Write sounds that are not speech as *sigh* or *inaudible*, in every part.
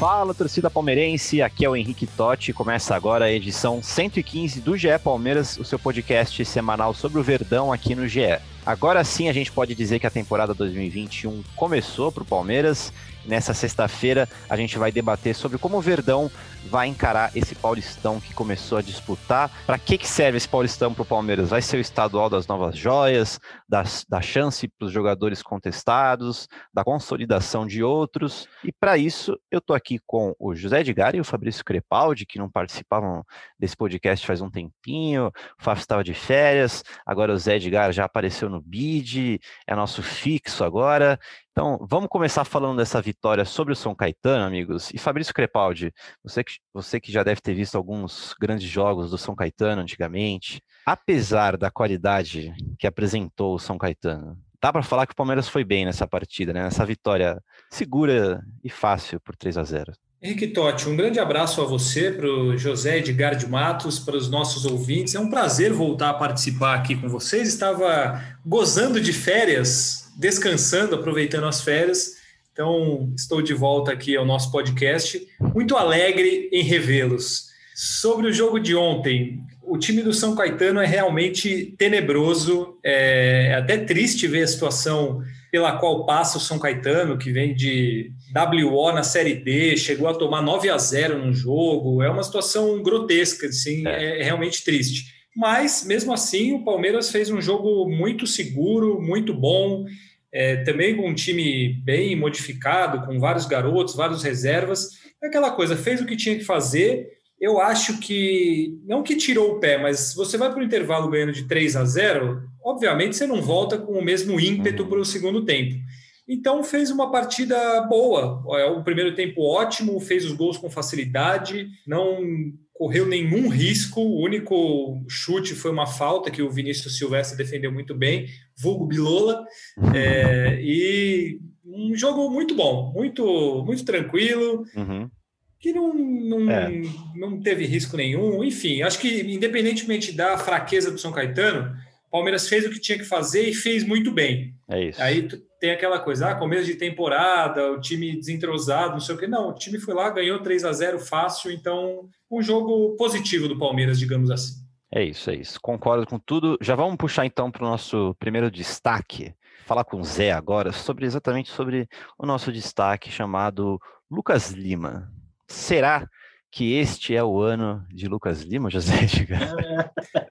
Fala, torcida palmeirense, aqui é o Henrique Totti. Começa agora a edição 115 do GE Palmeiras, o seu podcast semanal sobre o Verdão aqui no GE. Agora sim a gente pode dizer que a temporada 2021 começou para o Palmeiras. Nessa sexta-feira a gente vai debater sobre como o Verdão vai encarar esse Paulistão que começou a disputar. Para que, que serve esse Paulistão para o Palmeiras? Vai ser o estadual das novas joias, das, da chance para os jogadores contestados, da consolidação de outros. E para isso eu estou aqui com o José Edgar e o Fabrício Crepaldi, que não participavam desse podcast faz um tempinho. O Fábio estava de férias, agora o Zé Edgar já apareceu no bid, é nosso fixo agora. Então, vamos começar falando dessa vitória sobre o São Caetano, amigos. E Fabrício Crepaldi, você que, você que já deve ter visto alguns grandes jogos do São Caetano antigamente, apesar da qualidade que apresentou o São Caetano, dá para falar que o Palmeiras foi bem nessa partida, né? Nessa vitória segura e fácil por 3 a 0. Henrique Totti, um grande abraço a você, para o José Edgar de Matos, para os nossos ouvintes. É um prazer voltar a participar aqui com vocês. Estava gozando de férias, descansando, aproveitando as férias. Então, estou de volta aqui ao nosso podcast, muito alegre em revê-los. Sobre o jogo de ontem, o time do São Caetano é realmente tenebroso, é até triste ver a situação pela qual passa o São Caetano, que vem de WO na Série D, chegou a tomar 9 a 0 no jogo, é uma situação grotesca, assim, é, é realmente triste. Mas, mesmo assim, o Palmeiras fez um jogo muito seguro, muito bom, é, também com um time bem modificado, com vários garotos, vários reservas. É aquela coisa, fez o que tinha que fazer. Eu acho que, não que tirou o pé, mas você vai para o intervalo ganhando de 3 a 0, obviamente você não volta com o mesmo ímpeto para o segundo tempo. Então fez uma partida boa. O primeiro tempo ótimo, fez os gols com facilidade, não correu nenhum risco. O único chute foi uma falta que o Vinícius Silvestre defendeu muito bem, vulgo Bilola. É, e um jogo muito bom, muito, muito tranquilo. Uhum. Que não, não, É. não teve risco nenhum. Enfim, acho que independentemente da fraqueza do São Caetano, Palmeiras fez o que tinha que fazer e fez muito bem. É isso. Aí tem aquela coisa, ah, começo de temporada, o time desentrosado, não sei o quê. Não, o time foi lá, ganhou 3 a 0 fácil, então um jogo positivo do Palmeiras, digamos assim. É isso, é isso. Concordo com tudo. Já vamos puxar então para o nosso primeiro destaque. Falar com o Zé agora sobre exatamente sobre o nosso destaque chamado Lucas Lima. Será que este é o ano de Lucas Lima, José *laughs* Edgar?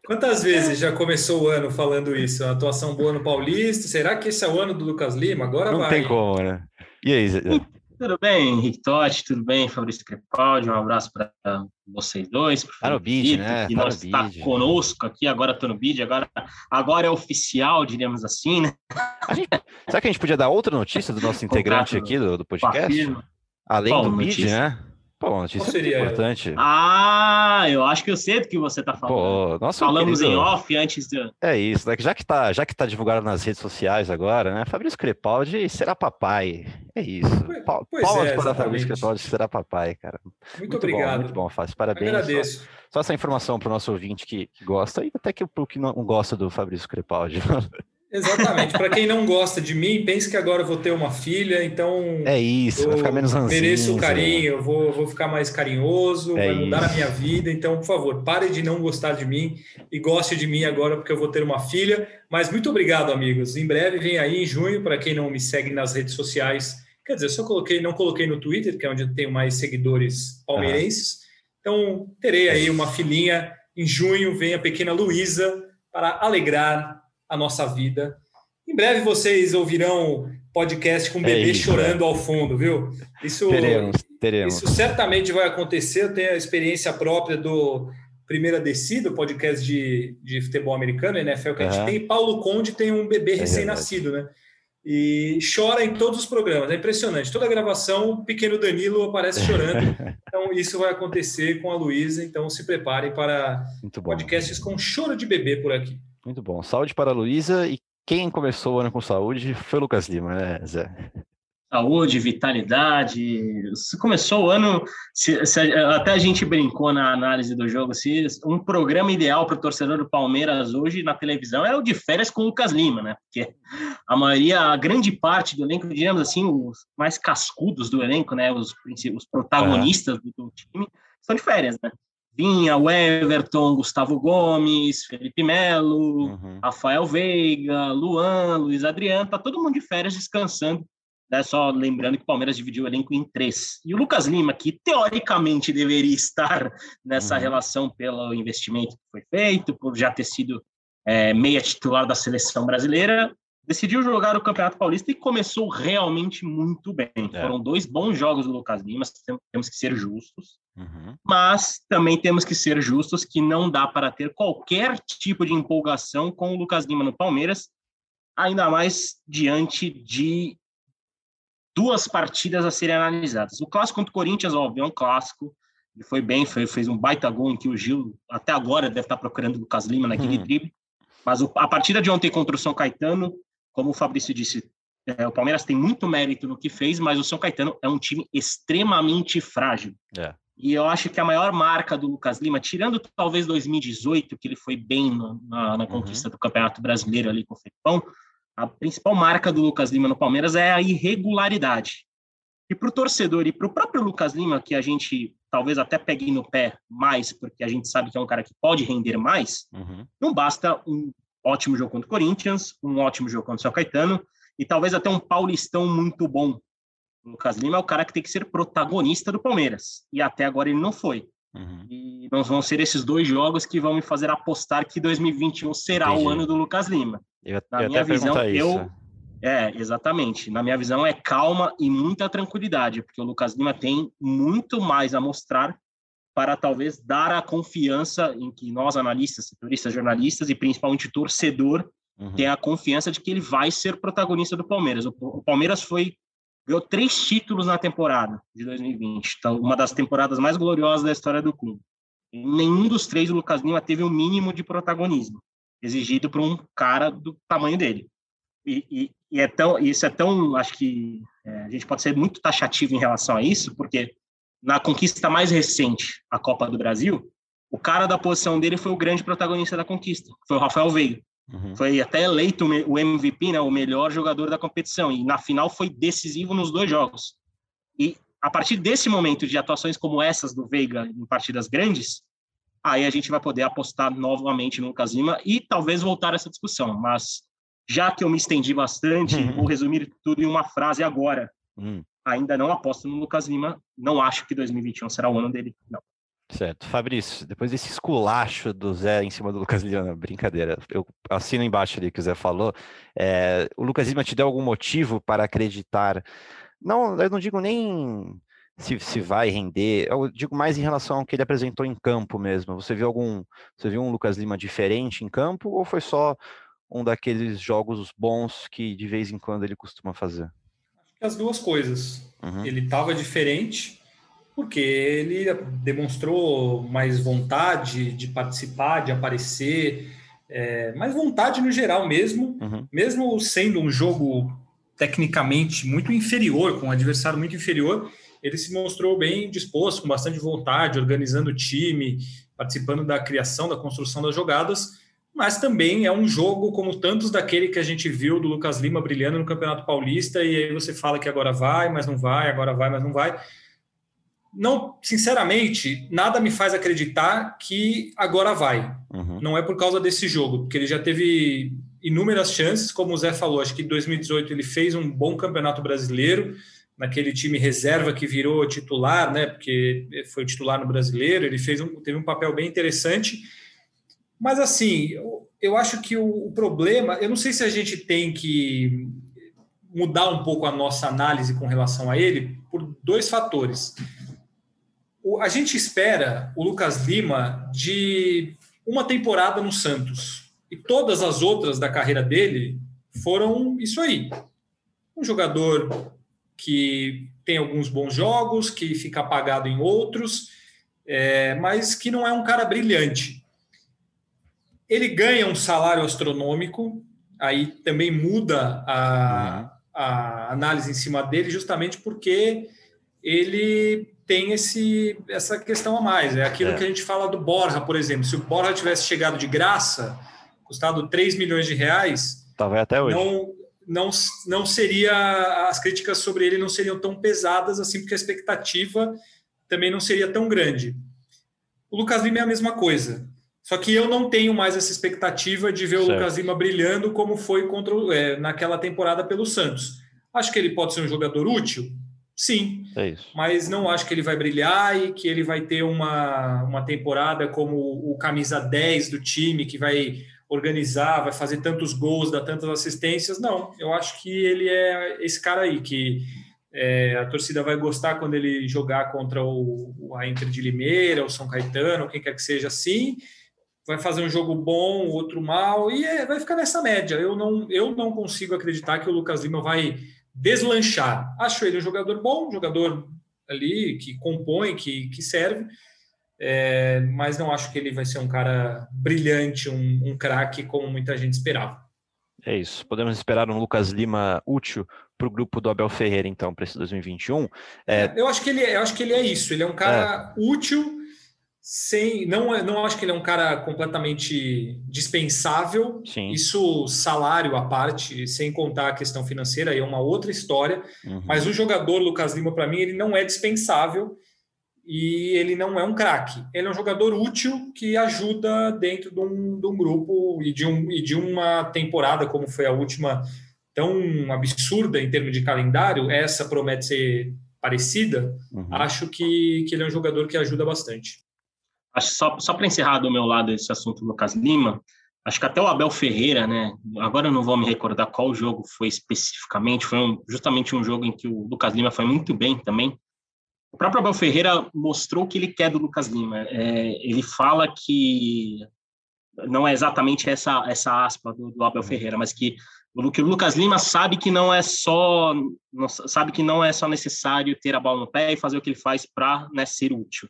Quantas vezes já começou o ano falando isso? A atuação boa no Paulista. Será que esse é o ano do Lucas Lima? Agora Não vai. tem como, né? E aí, Zé? Tudo bem, Henrique Totti, tudo bem, Fabrício Crepaldi, um abraço para vocês dois. pro Tá no Felipe, bid, né? Que Tá não no está bid. conosco aqui, agora estou no bid, agora, agora é oficial, diríamos assim, né? Gente- será que a gente podia dar outra notícia do nosso integrante aqui do, do podcast? Além Qual do bid, notícia? né? Pô, uma notícia muito seria importante. Ah, eu acho que eu sei do que você está falando. Pô, Falamos querido- em off antes de. É isso, né? Já que tá, já que tá divulgado nas redes sociais agora, né? Fabrício Crepaldi será papai. É isso. Pois- Pa- pois Palmas é, para. Fabrício Crepaldi será papai, cara. Muito, Bom, obrigado. muito bom, Fábio. Parabéns. Agradeço. Só, só essa informação para o nosso ouvinte que, que gosta e até que o que não gosta do Fabrício Crepaldi. *laughs* Exatamente. Para quem não gosta de mim, pense que agora eu vou ter uma filha, então É isso, vai ficar menos ranzinza. mereço o carinho, eu vou, vou ficar mais carinhoso, É vai mudar a isso. minha vida. Então, por favor, pare de não gostar de mim e goste de mim agora, porque eu vou ter uma filha. Mas muito obrigado, amigos. Em breve vem aí em junho, para quem não me segue nas redes sociais. Quer dizer, eu só coloquei, não coloquei no Twitter, que é onde eu tenho mais seguidores palmeirenses. Então, terei aí uma filhinha em junho, vem a pequena Luísa para alegrar a nossa vida. Em breve vocês ouvirão podcast com o É bebê isso, chorando ao fundo, viu? Isso, Teremos, teremos. isso certamente vai acontecer. Eu tenho a experiência própria do Primeira Descida, o podcast de, de futebol americano, NFL, que a gente tem. Paulo Conde tem um bebê é recém-nascido, né? E chora em todos os programas. É impressionante. Toda gravação, o pequeno Danilo aparece chorando. *laughs* então, isso vai acontecer com a Luísa. Então, se preparem para podcasts com choro de bebê por aqui. Muito bom. Saúde para a Luísa. E quem começou o ano com saúde foi o Lucas Lima, né, Zé? saúde, vitalidade. Começou o ano, se, se, até a gente brincou na análise do jogo, se um programa ideal para o torcedor do Palmeiras hoje na televisão é o de férias com o Lucas Lima, né? Porque a maioria, a grande parte do elenco, digamos assim, os mais cascudos do elenco, né? Os, os protagonistas do, do time, são de férias, né? Vinha, o Everton, Gustavo Gomes, Felipe Melo, uhum. Rafael Veiga, Luan, Luiz Adriano, tá todo mundo de férias descansando né? Só lembrando que o Palmeiras dividiu o elenco em três. E o Lucas Lima, que teoricamente deveria estar nessa uhum. relação pelo investimento que foi feito, por já ter sido é, meia titular da seleção brasileira, decidiu jogar o Campeonato Paulista e começou realmente muito bem. É. Foram dois bons jogos do Lucas Lima, temos que ser justos, uhum. mas também temos que ser justos que não dá para ter qualquer tipo de empolgação com o Lucas Lima no Palmeiras, ainda mais diante de duas partidas a serem analisadas. O clássico contra o Corinthians, óbvio, é um clássico. Ele foi bem, foi, fez um baita gol em que o Gil, até agora, deve estar procurando o Lucas Lima naquele uhum. drible. Mas a partida de ontem contra o São Caetano, como o Fabrício disse, é, o Palmeiras tem muito mérito no que fez, mas o São Caetano é um time extremamente frágil. É. E eu acho que a maior marca do Lucas Lima, tirando talvez 2018, que ele foi bem na, na, conquista uhum. do Campeonato Brasileiro ali com o Felipão, a principal marca do Lucas Lima no Palmeiras é a irregularidade. E para o torcedor e para o próprio Lucas Lima, que a gente talvez até pegue no pé mais, porque a gente sabe que é um cara que pode render mais, uhum. não basta um ótimo jogo contra o Corinthians, um ótimo jogo contra o São Caetano e talvez até um paulistão muito bom. O Lucas Lima é o cara que tem que ser protagonista do Palmeiras. E até agora ele não foi. Uhum. E não vão ser esses dois jogos que vão me fazer apostar que 2021 será Entendi. o ano do Lucas Lima. Eu, Na eu minha visão, eu. É, exatamente. Na minha visão, é calma e muita tranquilidade, porque o Lucas Lima tem muito mais a mostrar para talvez dar a confiança em que nós, analistas, setoristas, jornalistas e principalmente torcedor, uhum. tenha a confiança de que ele vai ser protagonista do Palmeiras. O, o Palmeiras foi ganhou três títulos na temporada de 2020, então, uma das temporadas mais gloriosas da história do clube. Em nenhum dos três o Lucas Lima teve o um mínimo de protagonismo exigido por um cara do tamanho dele. E, e, e é tão, isso é tão, acho que é, a gente pode ser muito taxativo em relação a isso, porque na conquista mais recente, a Copa do Brasil, o cara da posição dele foi o grande protagonista da conquista, foi o Rafael Veiga. Uhum. Foi até eleito o MVP, né, o melhor jogador da competição, e na final foi decisivo nos dois jogos. E a partir desse momento de atuações como essas do Veiga em partidas grandes, aí a gente vai poder apostar novamente no Lucas Lima e talvez voltar a essa discussão. Mas já que eu me estendi bastante, uhum. vou resumir tudo em uma frase agora. Uhum. Ainda não aposto no Lucas Lima, não acho que 2021 será o ano dele, não. Certo. Fabrício, depois desse esculacho do Zé em cima do Lucas Lima, brincadeira, eu assino embaixo ali que o Zé falou, é, o Lucas Lima te deu algum motivo para acreditar, não, eu não digo nem se, se vai render. Eu digo mais em relação ao que ele apresentou em campo mesmo. Você viu algum. Você viu um Lucas Lima diferente em campo ou foi só um daqueles jogos bons que de vez em quando ele costuma fazer? As duas coisas. Uhum. Ele estava diferente porque ele demonstrou mais vontade de participar, de aparecer, é, mais vontade no geral mesmo, uhum. mesmo sendo um jogo tecnicamente muito inferior, com um adversário muito inferior, ele se mostrou bem disposto, com bastante vontade, organizando o time, participando da criação, da construção das jogadas, mas também é um jogo como tantos daquele que a gente viu do Lucas Lima brilhando no Campeonato Paulista, e aí você fala que agora vai, mas não vai, agora vai, mas não vai. Não, sinceramente, nada me faz acreditar que agora vai. Uhum. Não é por causa desse jogo, porque ele já teve inúmeras chances, como o Zé falou, acho que em 2018 ele fez um bom campeonato brasileiro, naquele time reserva que virou titular, né? Porque foi titular no brasileiro, ele fez um, teve um papel bem interessante. Mas assim, eu, eu acho que o, o, problema, eu não sei se a gente tem que mudar um pouco a nossa análise com relação a ele por dois fatores. a gente espera o Lucas Lima de uma temporada no Santos. E todas as outras da carreira dele foram isso aí. Um jogador que tem alguns bons jogos, que fica apagado em outros, é, mas que não é um cara brilhante. Ele ganha um salário astronômico, aí também muda a, uhum. a análise em cima dele, justamente porque ele tem esse, essa questão a mais. É aquilo é. que a gente fala do Borja, por exemplo. Se o Borja tivesse chegado de graça, custado 3 milhões de reais, Tava até hoje. Não, não, não seria as críticas sobre ele não seriam tão pesadas assim, porque a expectativa também não seria tão grande. O Lucas Lima é a mesma coisa. Só que eu não tenho mais essa expectativa de ver certo. o Lucas Lima brilhando como foi contra, é, naquela temporada pelo Santos. Acho que ele pode ser um jogador útil, Sim, é mas não acho que ele vai brilhar e que ele vai ter uma, uma temporada como o camisa 10 do time, que vai organizar, vai fazer tantos gols, dar tantas assistências. Não, eu acho que ele é esse cara aí, que é, a torcida vai gostar quando ele jogar contra o, a Inter de Limeira, o São Caetano, quem quer que seja assim, vai fazer um jogo bom, outro mal, e é, vai ficar nessa média. Eu não, eu não consigo acreditar que o Lucas Lima vai deslanchar. Acho ele um jogador bom, um jogador ali que compõe, que, que serve, é, mas não acho que ele vai ser um cara brilhante, um, um craque como muita gente esperava. É isso. Podemos esperar um Lucas Lima útil para o grupo do Abel Ferreira, então, para esse 2021. É... Eu, acho que ele, é, eu acho que ele é isso. Ele é um cara é. útil sem não é, não acho que ele é um cara completamente dispensável. Sim. Isso salário à parte, sem contar a questão financeira, é uma outra história. Uhum. Mas o jogador Lucas Lima para mim ele não é dispensável e ele não é um craque. Ele é um jogador útil que ajuda dentro de um, de um grupo e de, um, e de uma temporada como foi a última tão absurda em termos de calendário. Essa promete ser parecida. Uhum. Acho que, que ele é um jogador que ajuda bastante. Acho só, só para encerrar do meu lado esse assunto Lucas Lima, acho que até o Abel Ferreira, né? Agora eu não vou me recordar qual jogo foi especificamente, foi um, justamente um jogo em que o Lucas Lima foi muito bem também. O próprio Abel Ferreira mostrou o que ele quer do Lucas Lima. É, ele fala que não é exatamente essa essa aspa do, do Abel Ferreira, mas que o Lucas Lima sabe que não é só sabe que não é só necessário ter a bola no pé e fazer o que ele faz para né, ser útil.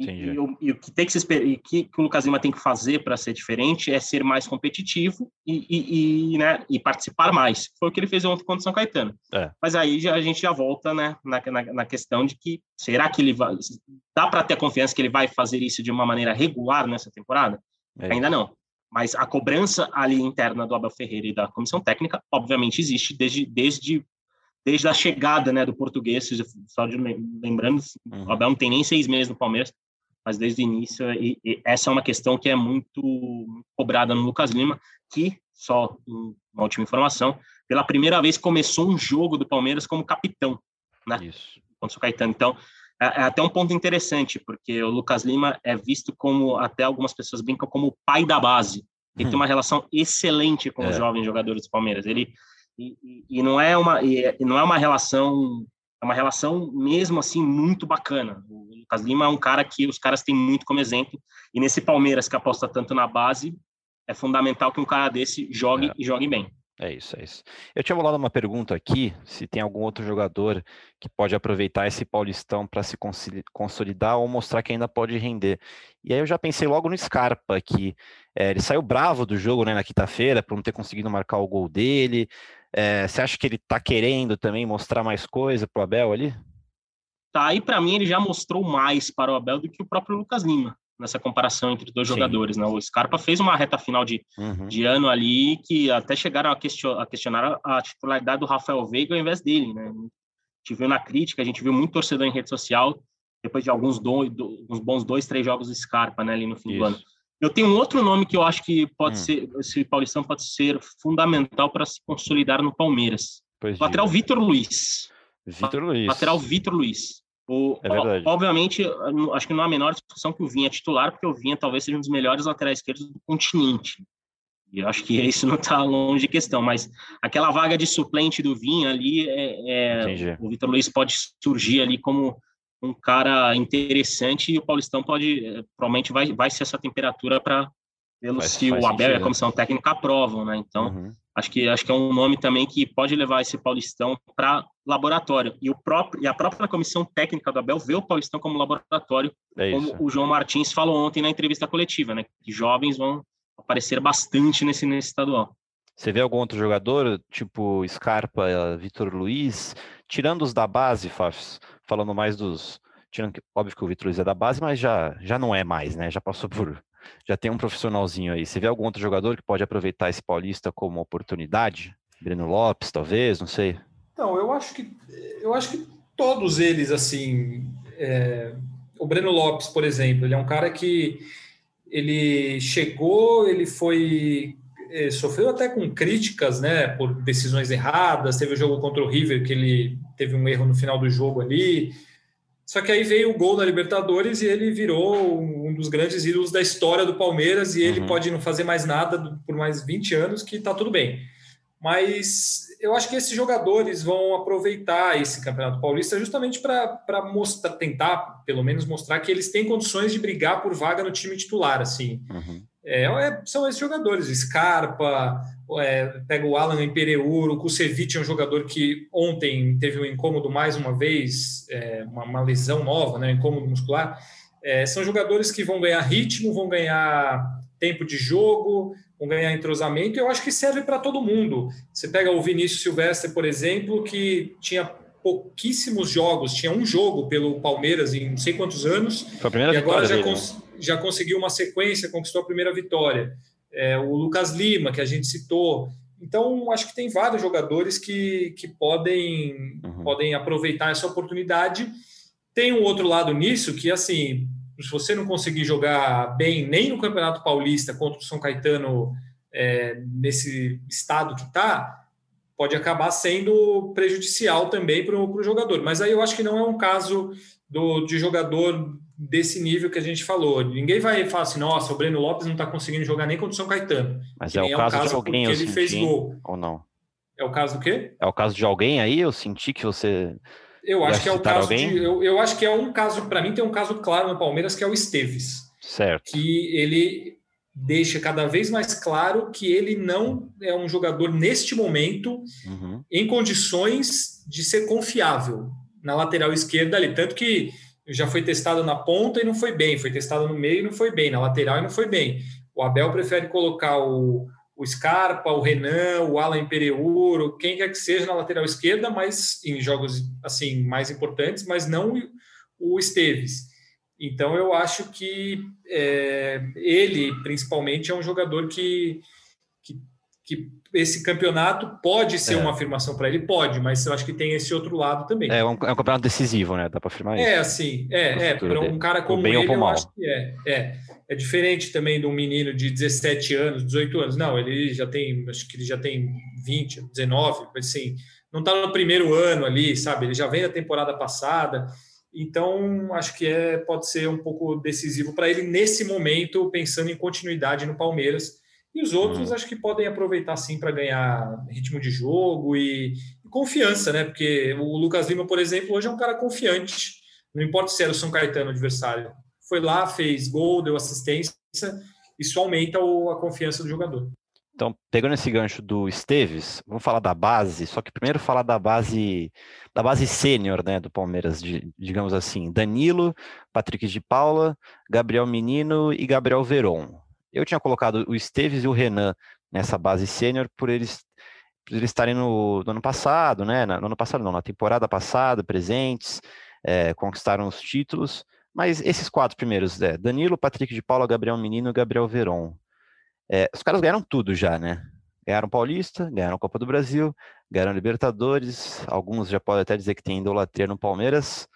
E, e, e, o que tem que se e que, que o Lucas Lima tem que fazer para ser diferente é ser mais competitivo e, e, né, e participar mais. Foi o que ele fez ontem contra o São Caetano. É. Mas aí já, a gente já volta né, na, na, na, questão de que será que ele vai. Dá para ter confiança que ele vai fazer isso de uma maneira regular nessa temporada? É. Ainda não. Mas a cobrança ali interna do Abel Ferreira e da comissão técnica, obviamente, existe desde, desde desde a chegada né, do português, só de lembrando, uhum. o Abel não tem nem seis meses no Palmeiras, mas desde o início, e, e essa é uma questão que é muito cobrada no Lucas Lima, que, só uma última informação, pela primeira vez começou um jogo do Palmeiras como capitão, né? Isso. Contra o Caetano. Então, é, é, até um ponto interessante, porque o Lucas Lima é visto como, até algumas pessoas brincam, como o pai da base. Ele hum. tem *laughs* uma relação excelente com é. os jovens jogadores do Palmeiras. Ele e, e, e não é uma e não é uma relação é uma relação mesmo assim muito bacana. O Lucas Lima é um cara que os caras têm muito como exemplo, e nesse Palmeiras que aposta tanto na base, é fundamental que um cara desse jogue é. e jogue bem. É isso, é isso. Eu tinha bolado uma pergunta aqui, se tem algum outro jogador que pode aproveitar esse Paulistão para se consolidar ou mostrar que ainda pode render. E aí eu já pensei logo no Scarpa, que é, ele saiu bravo do jogo né, na quinta-feira por não ter conseguido marcar o gol dele. É, você acha que ele está querendo também mostrar mais coisa para o Abel ali? Tá, e para mim ele já mostrou mais para o Abel do que o próprio Lucas Lima, nessa comparação entre dois Sim. jogadores. Né? O Scarpa fez uma reta final de, uhum. de ano ali que até chegaram a, question, a questionar a titularidade do Rafael Veiga ao invés dele. Né? A gente viu na crítica, a gente viu muito torcedor em rede social, depois de alguns do, do, uns bons dois, três jogos do Scarpa né, ali no fim Isso. do ano. Eu tenho um outro nome que eu acho que pode hum. ser, esse Paulistão pode ser fundamental para se consolidar no Palmeiras. Pois lateral. Vitor Luiz. Vitor Luiz. Lateral Vitor Luiz. O, é verdade. Obviamente, acho que não há a menor discussão que o Vinha é titular, porque o Vinha talvez seja um dos melhores laterais esquerdos do continente. E eu acho que *laughs* isso não está longe de questão, mas aquela vaga de suplente do Vinha ali, é, é o Vitor Luiz pode surgir ali como um cara interessante e o Paulistão pode, eh, provavelmente vai, vai ser essa temperatura para pelo se o Abel e a comissão técnica aprovam, né? Então, uhum. acho que acho que é um nome também que pode levar esse Paulistão para laboratório. E o próprio e a própria comissão técnica do Abel vê o Paulistão como laboratório, é como o João Martins falou ontem na entrevista coletiva, né? Que jovens vão aparecer bastante nesse nesse estadual. Você vê algum outro jogador, tipo Scarpa, Vitor Luiz, tirando os da base, falando mais dos. Tirando que, óbvio que o Vitor Luiz é da base, mas já, já não é mais, né? Já passou por. Já tem um profissionalzinho aí. Você vê algum outro jogador que pode aproveitar esse Paulista como oportunidade? Breno Lopes, talvez, não sei. Não, eu acho que eu acho que todos eles, assim. É... O Breno Lopes, por exemplo, ele é um cara que ele chegou, ele foi é, sofreu até com críticas, né, por decisões erradas. Teve o jogo contra o River que ele teve um erro no final do jogo ali. Só que aí veio o gol da Libertadores e ele virou um dos grandes ídolos da história do Palmeiras e ele uhum. pode não fazer mais nada por mais 20 anos que tá tudo bem. Mas eu acho que esses jogadores vão aproveitar esse Campeonato Paulista justamente para mostrar, tentar, pelo menos mostrar que eles têm condições de brigar por vaga no time titular, assim. Uhum. É, é, são esses jogadores, Scarpa, é, pega o Alan Impereur, o Kusevich é um jogador que ontem teve um incômodo mais uma vez, é, uma, uma, lesão nova, né, um incômodo muscular. É, são jogadores que vão ganhar ritmo, vão ganhar tempo de jogo, vão ganhar entrosamento, e eu acho que serve para todo mundo. Você pega o Vinícius Silvestre, por exemplo, que tinha pouquíssimos jogos, tinha um jogo pelo Palmeiras em não sei quantos anos, e agora já, cons né? já conseguiu uma sequência, conquistou a primeira vitória. É, o Lucas Lima, que a gente citou. Então, acho que tem vários jogadores que, que podem, uhum. podem aproveitar essa oportunidade. Tem um outro lado nisso, que assim, se você não conseguir jogar bem nem no Campeonato Paulista contra o São Caetano é, nesse estado que está, pode acabar sendo prejudicial também para o jogador. Mas aí eu acho que não é um caso do, de jogador desse nível que a gente falou. Ninguém vai falar assim, nossa, o Breno Lopes não está conseguindo jogar nem contra o São Caetano. Mas é o, é caso, caso de alguém, eu ele senti, fez gol. Ou não? É o caso do quê? É o caso de alguém aí? Eu senti que você. Eu acho que é o caso de. Eu, eu acho que é um caso, para mim, tem um caso claro no Palmeiras, que é o Esteves. Certo. Que ele deixa cada vez mais claro que ele não é um jogador neste momento uhum. em condições de ser confiável na lateral esquerda ali. Tanto que já foi testado na ponta e não foi bem, foi testado no meio e não foi bem, na lateral e não foi bem. O Abel prefere colocar o, o Scarpa, o Renan, o Alan Pereur, quem quer que seja na lateral esquerda, mas em jogos assim mais importantes, mas não o Esteves. Então eu acho que é, ele, principalmente, é um jogador que, que, que esse campeonato pode ser é. uma afirmação para ele, pode, mas eu acho que tem esse outro lado também. É um, é um campeonato decisivo, né? Dá para afirmar isso. É, assim, é, é para um cara como ele, eu mal. acho que é, é. É diferente também de um menino de 17 anos, 18 anos. Não, ele já tem, acho que ele já tem 20, 19, assim, não está no primeiro ano ali, sabe? Ele já vem da temporada passada. Então, acho que é, pode ser um pouco decisivo para ele nesse momento, pensando em continuidade no Palmeiras e os outros hum. acho que podem aproveitar sim para ganhar ritmo de jogo e, e, confiança, né? Porque o Lucas Lima, por exemplo, hoje é um cara confiante. Não importa se era o São Caetano adversário. Foi lá, fez gol, deu assistência. Isso aumenta o, a confiança do jogador. Então, pegando esse gancho do Esteves, vamos falar da base, só que primeiro falar da base da base sênior, né, do Palmeiras, de, digamos assim, Danilo, Patrick de Paula, Gabriel Menino e Gabriel Veron. Eu tinha colocado o Esteves e o Renan nessa base sênior por eles por eles estarem no, no, ano passado, né? No ano passado não, na temporada passada, presentes, é, conquistaram os títulos. Mas esses quatro primeiros, é, Danilo, Patrick de Paula, Gabriel Menino e Gabriel Veron. É, os caras ganharam tudo já, né? Ganharam Paulista, ganharam Copa do Brasil, ganharam Libertadores, alguns já podem até dizer que tem idolatria no Palmeiras.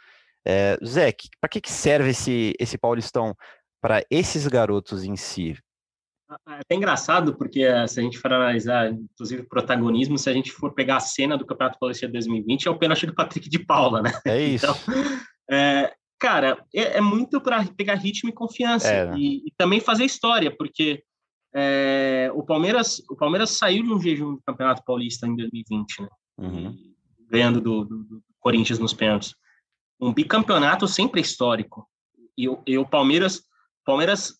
É, Zé, para que, que serve esse, esse Paulistão para esses garotos em si? É até engraçado, porque eh, se a gente for analisar, inclusive, protagonismo, se a gente for pegar a cena do Campeonato Paulista 2020, é o pênalti do Patrick de Paula, né? É isso. Então, é, cara, é, é muito para pegar ritmo e confiança é, né? e, e, também fazer história, porque é, o Palmeiras o Palmeiras saiu de um jejum do Campeonato Paulista em 2020, né? Uhum. Ganhando do, do, do, Corinthians nos pênaltis. um bicampeonato sempre histórico. E, e o Palmeiras, Palmeiras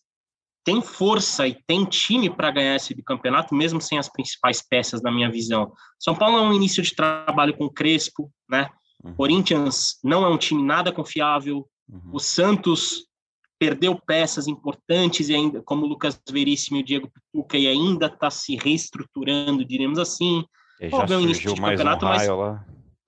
tem força e tem time para ganhar esse bicampeonato, mesmo sem as principais peças, na minha visão. São Paulo é um início de trabalho com Crespo, né? Uhum. Corinthians não é um time nada confiável. Uhum. O Santos perdeu peças importantes e ainda, como o Lucas Veríssimo e o Diego Pituca, e ainda está se reestruturando, diremos assim. E já Óbvio, surgiu mais um mas... lá.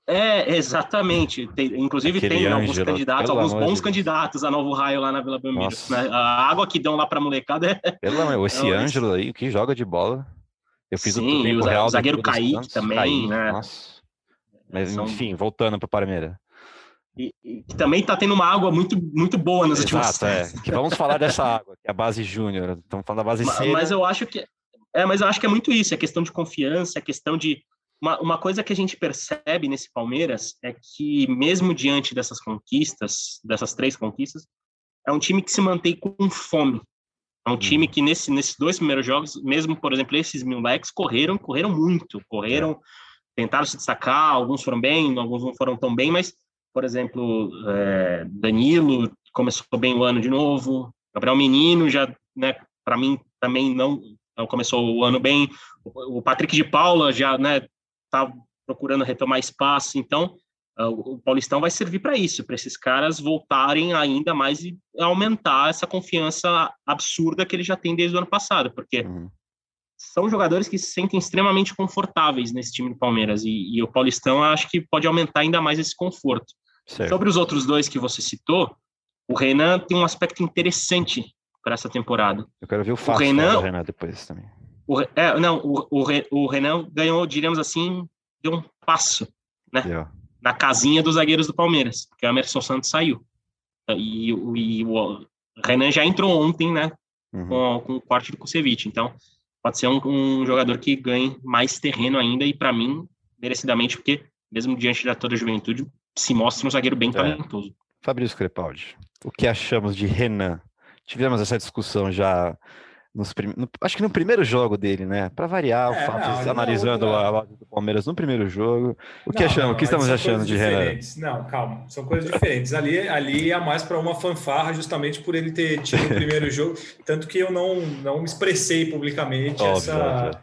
É, exatamente. Tem, inclusive Aquele tem alguns candidatos, alguns bons de candidatos a novo raio lá na Vila Belmiro. Né? A água que dão lá para molecada é. *laughs* Pelo amor, esse é, Ângelo aí que joga de bola. Eu fiz Sim, o, o, real o zagueiro Kaique também, Kaique, né? Nossa. Mas São... enfim, voltando para o Palmeiras. E, e, que também está tendo uma água muito, muito boa nas Exato, últimas é. Que vamos falar dessa água, que é a base júnior. Estamos falando da base mas, mas eu acho que é, mas eu acho que é muito isso, é questão de confiança, é questão de uma, uma coisa que a gente percebe nesse Palmeiras é que, mesmo diante dessas conquistas, dessas três conquistas, é um time que se mantém com fome. É um time uhum. que, nesse, nesses dois primeiros jogos, mesmo, por exemplo, esses moleques correram, correram muito, correram, tentaram se destacar, alguns foram bem, alguns não foram tão bem, mas, por exemplo, é, Danilo começou bem o ano de novo, Gabriel Menino já, né, para mim, também não, não começou o ano bem, o Patrick de Paula já, né, está procurando retomar espaço. Então, uh, o Paulistão vai servir para isso, para esses caras voltarem ainda mais e aumentar essa confiança absurda que ele já tem desde o ano passado, porque uhum. são jogadores que se sentem extremamente confortáveis nesse time do Palmeiras e, e o Paulistão acho que pode aumentar ainda mais esse conforto. Certo. Sobre os outros dois que você citou, o Renan tem um aspecto interessante para essa temporada. Eu quero ver o Fábio Renan, Renan depois também. O, é, não, o, o, o, Renan ganhou, diríamos assim, deu um passo, né? Yeah. Na casinha dos zagueiros do Palmeiras, porque o Emerson Santos saiu. E, e o Renan já entrou ontem, né? Uhum. Com, com o corte do Kusevich. Então, pode ser um, um, jogador que ganhe mais terreno ainda, e para mim, merecidamente, porque, mesmo diante da toda a juventude, se mostra um zagueiro bem é. talentoso. Fabrício Crepaldi, o que achamos de Renan? Tivemos essa discussão já nos prim... no, acho que no primeiro jogo dele, né? Para variar, é, analisando a base do Palmeiras no primeiro jogo. O que não, achamos? Não, o que estamos achando de Renan? Não, calma, são coisas diferentes. Ali, ali é mais para uma fanfarra, justamente por ele ter tido o primeiro *laughs* jogo, tanto que eu não, não expressei publicamente óbvio, essa, óbvio.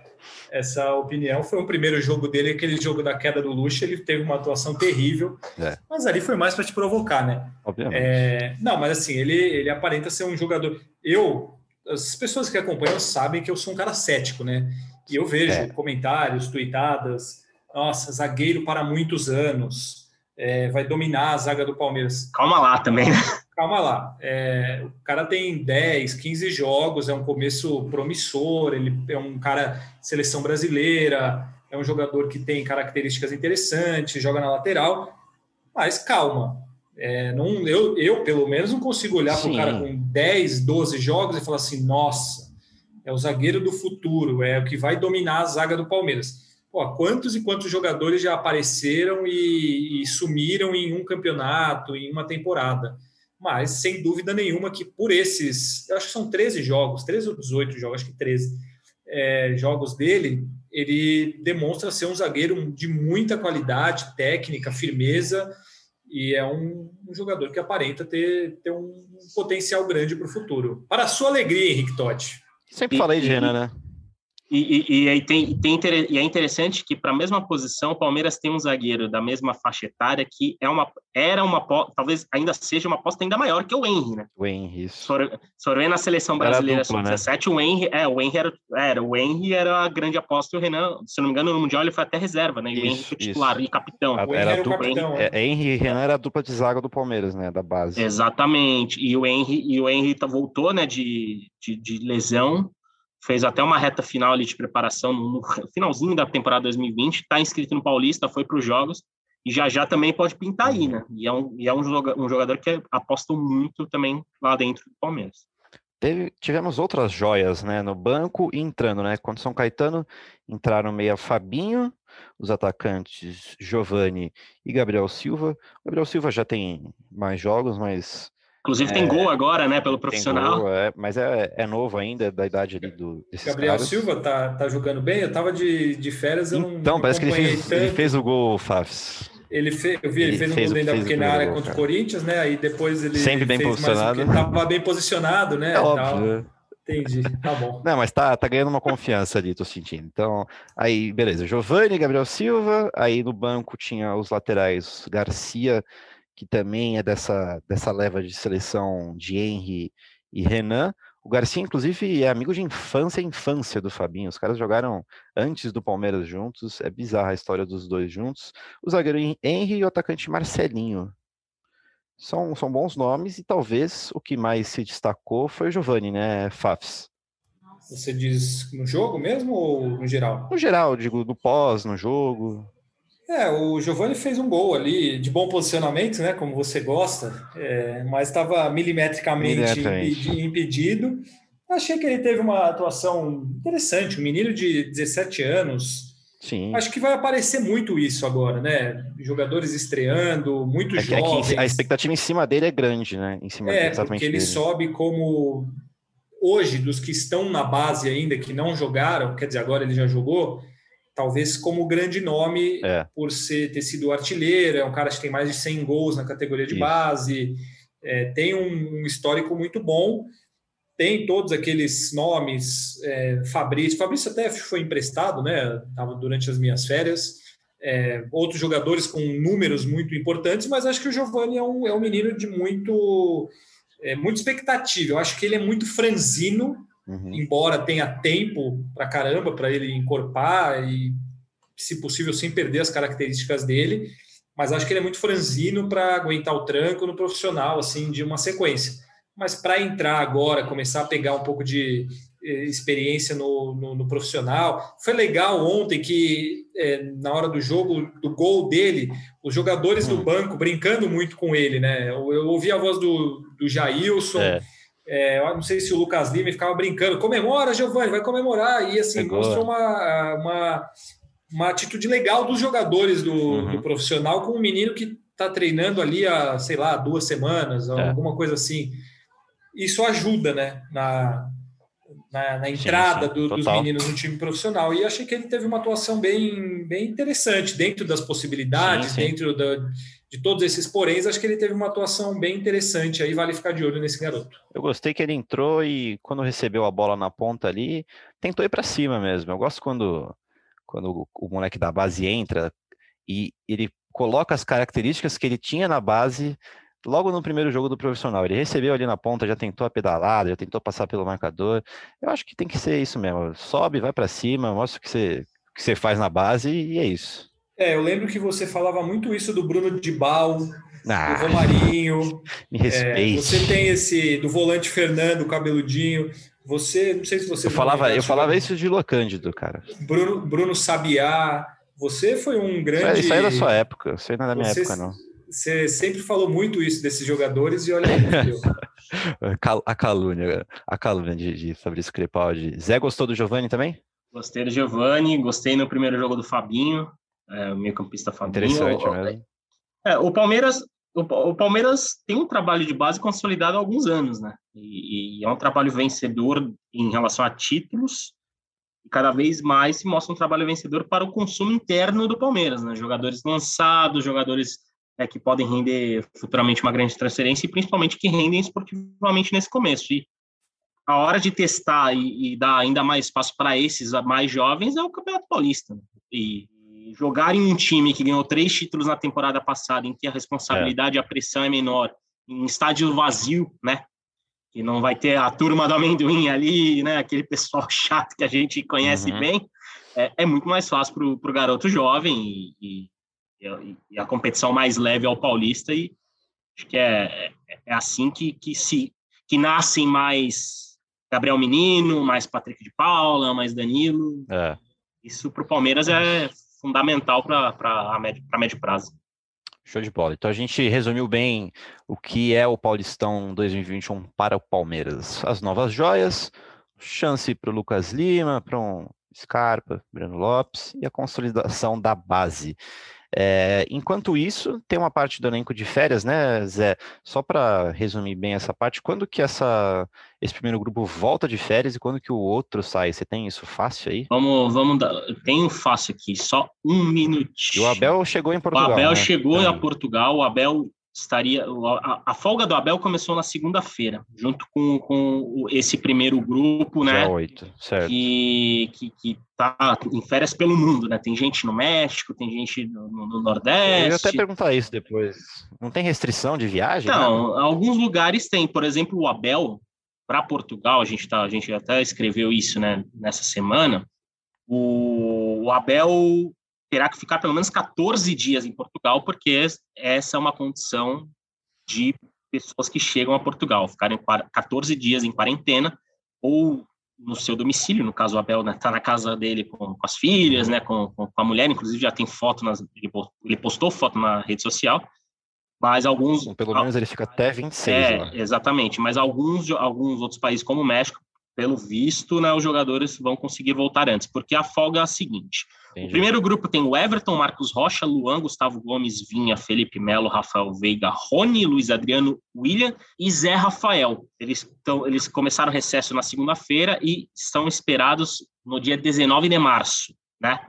essa opinião. Foi o primeiro jogo dele, aquele jogo da queda do luxo, ele teve uma atuação terrível, é. mas ali foi mais para te provocar, né? Obviamente. É, não, mas assim, ele, ele aparenta ser um jogador. Eu as pessoas que acompanham sabem que eu sou um cara cético, né? E eu vejo é. comentários, tweetadas, nossa, zagueiro para muitos anos, é, vai dominar a zaga do Palmeiras. Calma lá também, né? Calma lá. É, o cara tem 10, 15 jogos, é um começo promissor, ele é um cara seleção brasileira, é um jogador que tem características interessantes, joga na lateral, mas calma, é, não, eu, eu, pelo menos, não consigo olhar para o cara com 10, 12 jogos e falar assim: nossa, é o zagueiro do futuro, é o que vai dominar a zaga do Palmeiras. Pô, quantos e quantos jogadores já apareceram e, e sumiram em um campeonato, em uma temporada? Mas, sem dúvida nenhuma, que por esses, eu acho que são 13 jogos, 13 ou 18 jogos, acho que 13 é, jogos dele, ele demonstra ser um zagueiro de muita qualidade técnica, firmeza e é um, um, jogador que aparenta ter, ter um, potencial grande para o futuro. Para a sua alegria, Henrique Totti. Sempre falei de Renan, né? E, e, e, aí tem, tem, e é interessante que, para a mesma posição, o Palmeiras tem um zagueiro da mesma faixa etária que é uma, era uma, talvez ainda seja uma aposta ainda maior que o Henry, né? O Henry, isso. Sorvendo na seleção brasileira sub-17, né? o Henry, é, o Henry era, era, o Henry era a grande aposta e o Renan, se não me engano, no Mundial ele foi até reserva, né? E isso, o Henry foi titular isso. e capitão. O era, era o capitão, Henry, é. Henry e Renan era a dupla de zaga do Palmeiras, né? Da base. Exatamente. E o Henry, e o Henry tá, voltou, né, de, de, de lesão fez até uma reta final ali de preparação no finalzinho da temporada 2020, está inscrito no Paulista, foi para os jogos e já já também pode pintar aí, né? E é um, e é um, jogador, um jogador que aposta muito também lá dentro do Palmeiras. Teve, tivemos outras joias, né, no banco e entrando, né? Quando São Caetano entraram meia Fabinho, os atacantes Giovani e Gabriel Silva. O Gabriel Silva já tem mais jogos, mas Inclusive é, tem gol agora, né, pelo profissional. Gol, é, mas é, é novo ainda, da idade ali do Gabriel caras. Silva tá, tá jogando bem? Eu tava de, de férias, eu não Então, parece que ele fez, ele fez, o gol, Fafs. Ele fez, eu vi, ele, ele fez um gol dentro da pequena área contra o Corinthians, né? Aí depois ele sempre bem posicionado. Mais, tava bem posicionado, né? É óbvio. Entendi, tá bom. *laughs* Não, mas tá, tá ganhando uma confiança ali, tô sentindo. Então, aí, beleza. Giovanni, Gabriel Silva, aí no banco tinha os laterais Garcia, que também é dessa, dessa leva de seleção de Henry e Renan. O Garcia, inclusive, é amigo de infância e infância do Fabinho. Os caras jogaram antes do Palmeiras juntos. É bizarra a história dos dois juntos. O zagueiro Henry e o atacante Marcelinho. São, são bons nomes e talvez o que mais se destacou foi o Giovani, né, Fafs? Você diz no jogo mesmo ou no geral? No geral, digo, no pós, no jogo. É, o Giovani fez um gol ali de bom posicionamento, né? Como você gosta, é, mas estava milimetricamente, impedido. Achei que ele teve uma atuação interessante, um menino de 17 anos. Sim. Acho que vai aparecer muito isso agora, né? Jogadores estreando, muito é, jovens. É a expectativa em cima dele é grande, né? Em cima é, porque ele dele. sobe como hoje dos que estão na base ainda que não jogaram, quer dizer, agora ele já jogou talvez como grande nome é. por ser ter sido artilheiro, é um cara que tem mais de 100 gols na categoria de Isso. base, é, tem um, um, histórico muito bom, tem todos aqueles nomes, é, Fabrício, Fabrício até foi emprestado, né, Tava durante as minhas férias, é, outros jogadores com números muito importantes, mas acho que o Giovani é um, é um menino de muito, é, muito expectativa, eu acho que ele é muito franzino, Uhum. Embora tenha tempo para caramba para ele encorpar e, se possível, sem perder as características dele, mas acho que ele é muito franzino para aguentar o tranco no profissional, assim, de uma sequência. Mas para entrar agora, começar a pegar um pouco de eh, experiência no, no, no, profissional. Foi legal ontem que, é, na hora do jogo, do gol dele, os jogadores do uhum. banco brincando muito com ele, né? Eu, eu ouvi a voz do, do Jailson. É é, eu não sei se o Lucas Lima ficava brincando, comemora, Giovanni, vai comemorar. E assim, Pegou. mostrou uma, uma, uma atitude legal dos jogadores do, uhum. do profissional com um menino que está treinando ali há, sei lá, duas semanas, é. alguma coisa assim. Isso ajuda, né? Na, na, na entrada sim, sim. Do, dos meninos no time profissional. E achei que ele teve uma atuação bem, bem interessante, dentro das possibilidades, sim, dentro da, de todos esses poréns, acho que ele teve uma atuação bem interessante aí, vale ficar de olho nesse garoto. Eu gostei que ele entrou e quando recebeu a bola na ponta ali, tentou ir para cima mesmo. Eu gosto quando, quando o moleque da base entra e ele coloca as características que ele tinha na base logo no primeiro jogo do profissional. Ele recebeu ali na ponta, já tentou a pedalada, já tentou passar pelo marcador. Eu acho que tem que ser isso mesmo. Sobe, vai para cima, mostra o que você, o que você faz na base e é isso. É, eu lembro que você falava muito isso do Bruno Dibal, ah, do Romarinho. *laughs* Me respeite. É, você tem esse do volante Fernando, cabeludinho. Você, não sei se você. Eu falava, eu falava isso de Locândido, cara. Bruno, Bruno Sabiá. Você foi um grande. Isso aí é da sua época, isso aí não é da minha você, época, não. Você sempre falou muito isso desses jogadores e olha aí, *laughs* A calúnia, a calúnia de, de Fabrício Crepaldi. Zé gostou do Giovanni também? Gostei do Giovanni, gostei no primeiro jogo do Fabinho é, o meio campista Fabinho. Interessante mesmo. É, o Palmeiras o, o, Palmeiras tem um trabalho de base consolidado há alguns anos, né? E, e, é um trabalho vencedor em relação a títulos, e cada vez mais se mostra um trabalho vencedor para o consumo interno do Palmeiras, né? Jogadores lançados, jogadores é, que podem render futuramente uma grande transferência e principalmente que rendem esportivamente nesse começo. E a hora de testar e, e dar ainda mais espaço para esses mais jovens é o Campeonato Paulista. Né? E jogar em um time que ganhou três títulos na temporada passada, em que a responsabilidade e é. a pressão é menor, em estádio vazio, né? Que não vai ter a turma do amendoim ali, né? Aquele pessoal *laughs* chato que a gente conhece uhum. bem. É, é, muito mais fácil para o garoto jovem e, e, e, a competição mais leve ao paulista. E acho que é, é, é assim que, que se que nascem mais Gabriel Menino, mais Patrick de Paula, mais Danilo. É. Isso para o Palmeiras é fundamental para médio, médio prazo. Show de bola. Então a gente resumiu bem o que é o Paulistão 2021 para o Palmeiras. As novas joias, chance para o Lucas Lima, para um Scarpa, Breno Lopes e a consolidação da base. É, enquanto isso, tem uma parte do elenco de férias, né, Zé? Só para resumir bem essa parte, quando que essa, esse primeiro grupo volta de férias e quando que o outro sai? Você tem isso fácil aí? Vamos, vamos dar. Tenho fácil aqui, só um minutinho. E o Abel chegou em Portugal. O Abel né? chegou é. a Portugal, o Abel estaria. A, a, folga do Abel começou na segunda-feira, junto com, com esse primeiro grupo, né? Dia 8, certo. Que, que, que tá em férias pelo mundo, né? Tem gente no México, tem gente no, no Nordeste. Eu ia até perguntar isso depois. Não tem restrição de viagem? Não, né? alguns lugares tem. Por exemplo, o Abel para Portugal, a gente tá, a gente até escreveu isso, né? Nessa semana. O, o Abel terá que ficar pelo menos 14 dias em Portugal, porque essa é uma condição de pessoas que chegam a Portugal, ficarem 14 dias em quarentena ou no seu domicílio, no caso o Abel está né, tá na casa dele com, com as filhas, né, com, com, a mulher, inclusive já tem foto, nas, ele postou foto na rede social, mas alguns... Pelo menos ele fica até 26 é, lá. Exatamente, mas alguns, alguns outros países como o México, pelo visto, né, os jogadores vão conseguir voltar antes, porque a folga é a seguinte, Entendi. O primeiro grupo tem o Everton, Marcos Rocha, Luan, Gustavo Gomes, Vinha, Felipe Melo, Rafael Veiga, Rony, Luiz Adriano, William e Zé Rafael. Eles, tão, eles começaram o recesso na segunda-feira e estão esperados no dia 19 de março. Né?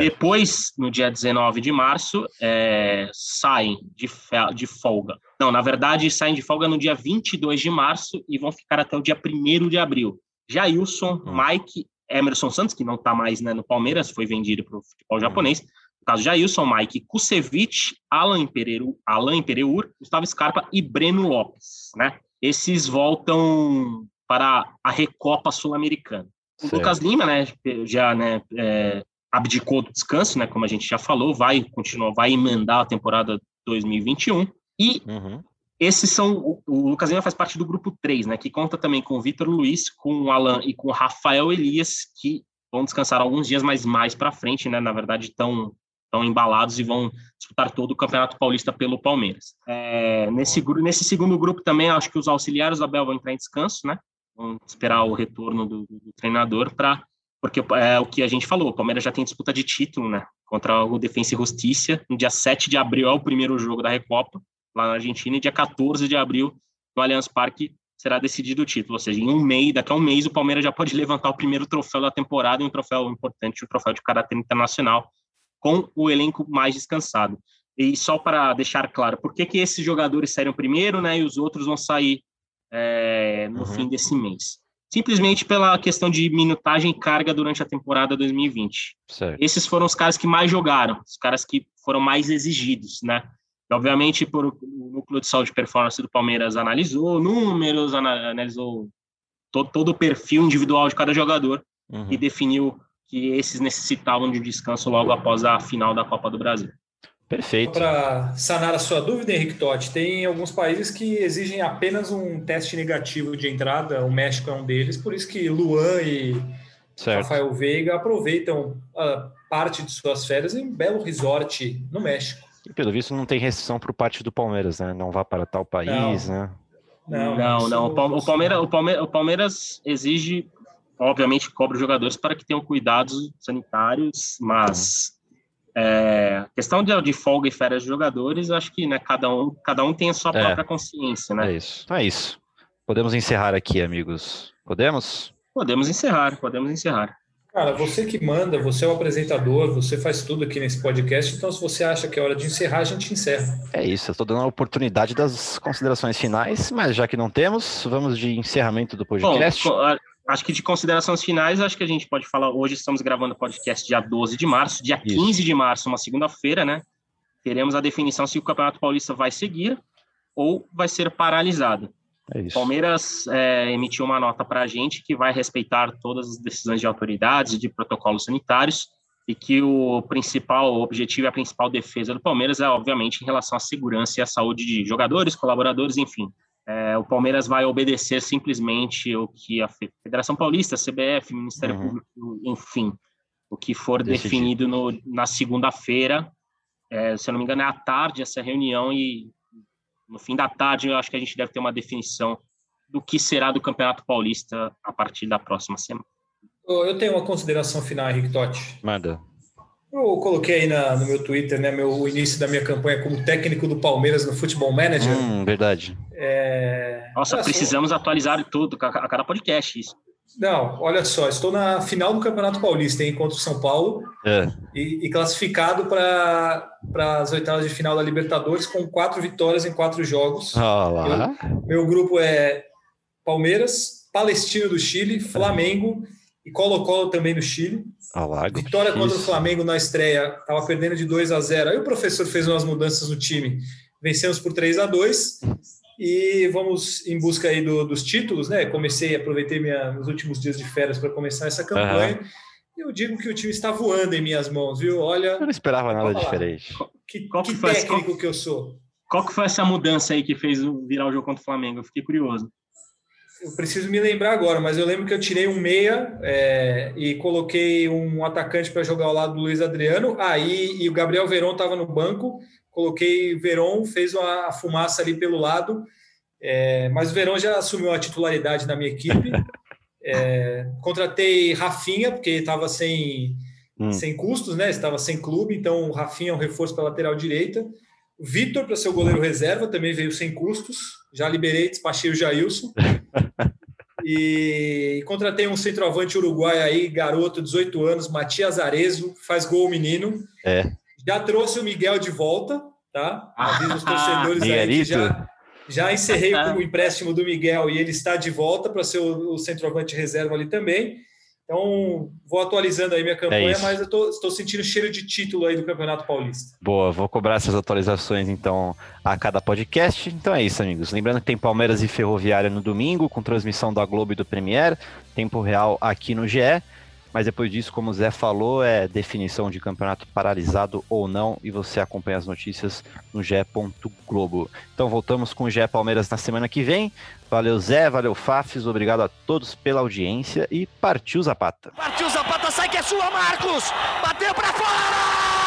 Depois, no dia 19 de março, é, saem de, de folga. Não, na verdade, saem de folga no dia 22 de março e vão ficar até o dia 1 de abril. Jailson, hum. Mike Emerson Santos, que não está mais né, no Palmeiras, foi vendido para o futebol japonês. No caso, Jailson, Mike Kusevich, Alan Pereur, Alan Pereur, Gustavo Scarpa e Breno Lopes. Né? Esses voltam para a Recopa Sul-Americana. O Lucas Lima, né, já né, é, abdicou do descanso, né, como a gente já falou, vai continuar, vai emendar a temporada 2021. E uhum. Esses são. O Lucas Lima faz parte do grupo 3, né? Que conta também com o Vitor Luiz, com o Alan e com o Rafael Elias, que vão descansar alguns dias, mas mais para frente, né? Na verdade, estão estão embalados e vão disputar todo o Campeonato Paulista pelo Palmeiras. É, nesse, nesse segundo grupo também, acho que os auxiliares do Abel vão entrar em descanso, né? Vão esperar o retorno do, do treinador para porque é o que a gente falou, o Palmeiras já tem disputa de título, né? Contra o Defensa e Justiça. No dia 7 de abril é o primeiro jogo da Recopa lá na Argentina, e dia 14 de abril, no Allianz Parque, será decidido o título. Ou seja, em um mês, daqui a um mês, o Palmeiras já pode levantar o primeiro troféu da temporada, um troféu importante, um troféu de caráter internacional, com o elenco mais descansado. E só para deixar claro, por que, que esses jogadores saíram primeiro, né, e os outros vão sair é, no uhum. fim desse mês? Simplesmente pela questão de minutagem e carga durante a temporada 2020. Certo. Esses foram os caras que mais jogaram, os caras que foram mais exigidos, né? Obviamente, por, o núcleo de saúde e performance do Palmeiras analisou números, analisou todo, todo o perfil individual de cada jogador uhum. e definiu que esses necessitavam de descanso logo após a final da Copa do Brasil. Perfeito. Para sanar a sua dúvida, Henrique Totti, tem alguns países que exigem apenas um teste negativo de entrada, o México é um deles, por isso que Luan e certo. Rafael Veiga aproveitam a parte de suas férias em um belo resort no México. E pelo visto não tem restrição por parte do Palmeiras, né? Não vá para tal país, não. né? Não, não, não. O, Palmeiras, o, Palmeiras, o Palmeiras exige, obviamente, cobra os jogadores para que tenham cuidados sanitários, mas é, questão de, de, folga e férias de jogadores, acho que né, cada, um, cada um tem a sua é, própria consciência, né? É isso. Então é isso. Podemos encerrar aqui, amigos. Podemos? Podemos encerrar, podemos encerrar. Cara, você que manda, você é o apresentador, você faz tudo aqui nesse podcast, então se você acha que é hora de encerrar, a gente encerra. É isso, eu estou dando a oportunidade das considerações finais, mas já que não temos, vamos de encerramento do podcast. Bom, acho que de considerações finais, acho que a gente pode falar, hoje estamos gravando o podcast dia 12 de março, dia isso. 15 de março, uma segunda-feira, né? Teremos a definição se o Campeonato Paulista vai seguir ou vai ser paralisado. É Palmeiras é, emitiu uma nota para a gente que vai respeitar todas as decisões de autoridades e de protocolos sanitários e que o principal objetivo e a principal defesa do Palmeiras é, obviamente, em relação à segurança e à saúde de jogadores, colaboradores, enfim. É, o Palmeiras vai obedecer simplesmente o que a Federação Paulista, a CBF, Ministério uhum. Público, enfim, o que for Decidido. definido no, na segunda-feira. É, se eu não me engano, é à tarde essa reunião e no fim da tarde, eu acho que a gente deve ter uma definição do que será do Campeonato Paulista a partir da próxima semana. eu tenho uma consideração final, Henrique Totti. Manda. Eu coloquei aí na, no meu Twitter, né, meu, o início da minha campanha como técnico do Palmeiras no Futebol Manager. Hum, verdade. É... Nossa, Olha só, precisamos atualizar tudo, a a cada podcast isso. Não, olha só, estou na final do Campeonato Paulista, hein, contra o São Paulo, É. e, e classificado para as oitavas de final da Libertadores com quatro vitórias em quatro jogos. Olha lá. Meu grupo é Palmeiras, Palestino do Chile, Flamengo e Colo-Colo também do Chile. Olha lá. Vitória contra o. Flamengo na estreia, estava perdendo de 2 a 0. Aí o professor fez umas mudanças no time. Vencemos por 3 a 2 e vamos em busca aí do- dos títulos, né? Comecei, aproveitei minha, meus últimos dias de férias para começar essa campanha. E eu digo que o time está voando em minhas mãos, viu? Olha Eu não esperava nada diferente. que, Qual que que foi técnico que eu sou. Qual que foi essa mudança aí que fez virar o jogo contra o Flamengo? Eu fiquei curioso. Eu preciso me lembrar agora, mas eu lembro que eu tirei um meia é, e coloquei um atacante para jogar ao lado do Luiz Adriano. Aí e o Gabriel Veron estava no banco. Coloquei Veron, fez uma fumaça ali pelo lado. é, mas o Verón já assumiu a titularidade na minha equipe. *laughs* É, contratei Rafinha, porque estava sem, Hum. sem custos, né? Estava sem clube, então o Rafinha é um reforço para a lateral direita. O Vitor, para ser o goleiro reserva, também veio sem custos. Já liberei, despachei o Jailson. *laughs* E contratei um centroavante uruguaio aí, garoto, 18 anos, Matias Arezo, faz gol menino. É. Já trouxe o Miguel de volta, tá? Aviso os torcedores aí que já, já encerrei o empréstimo do Miguel e ele está de volta para ser o, o centroavante reserva ali também. Então, vou atualizando aí minha campanha, isso. mas eu tô, estou sentindo cheiro de título aí do Campeonato Paulista. Boa, vou cobrar essas atualizações então a cada podcast. Então é isso, amigos. Lembrando que tem Palmeiras e Ferroviária no domingo, com transmissão da Globo e do Premier, tempo real aqui no GE. Mas depois disso, como o Zé falou, é definição de campeonato paralisado ou não, e você acompanha as notícias no ge.globo. Então voltamos com o GE Palmeiras na semana que vem. Valeu, Zé, valeu, Fafs, obrigado a todos pela audiência e partiu Zapata. Partiu Zapata, sai que é sua, Marcos! Bateu pra fora!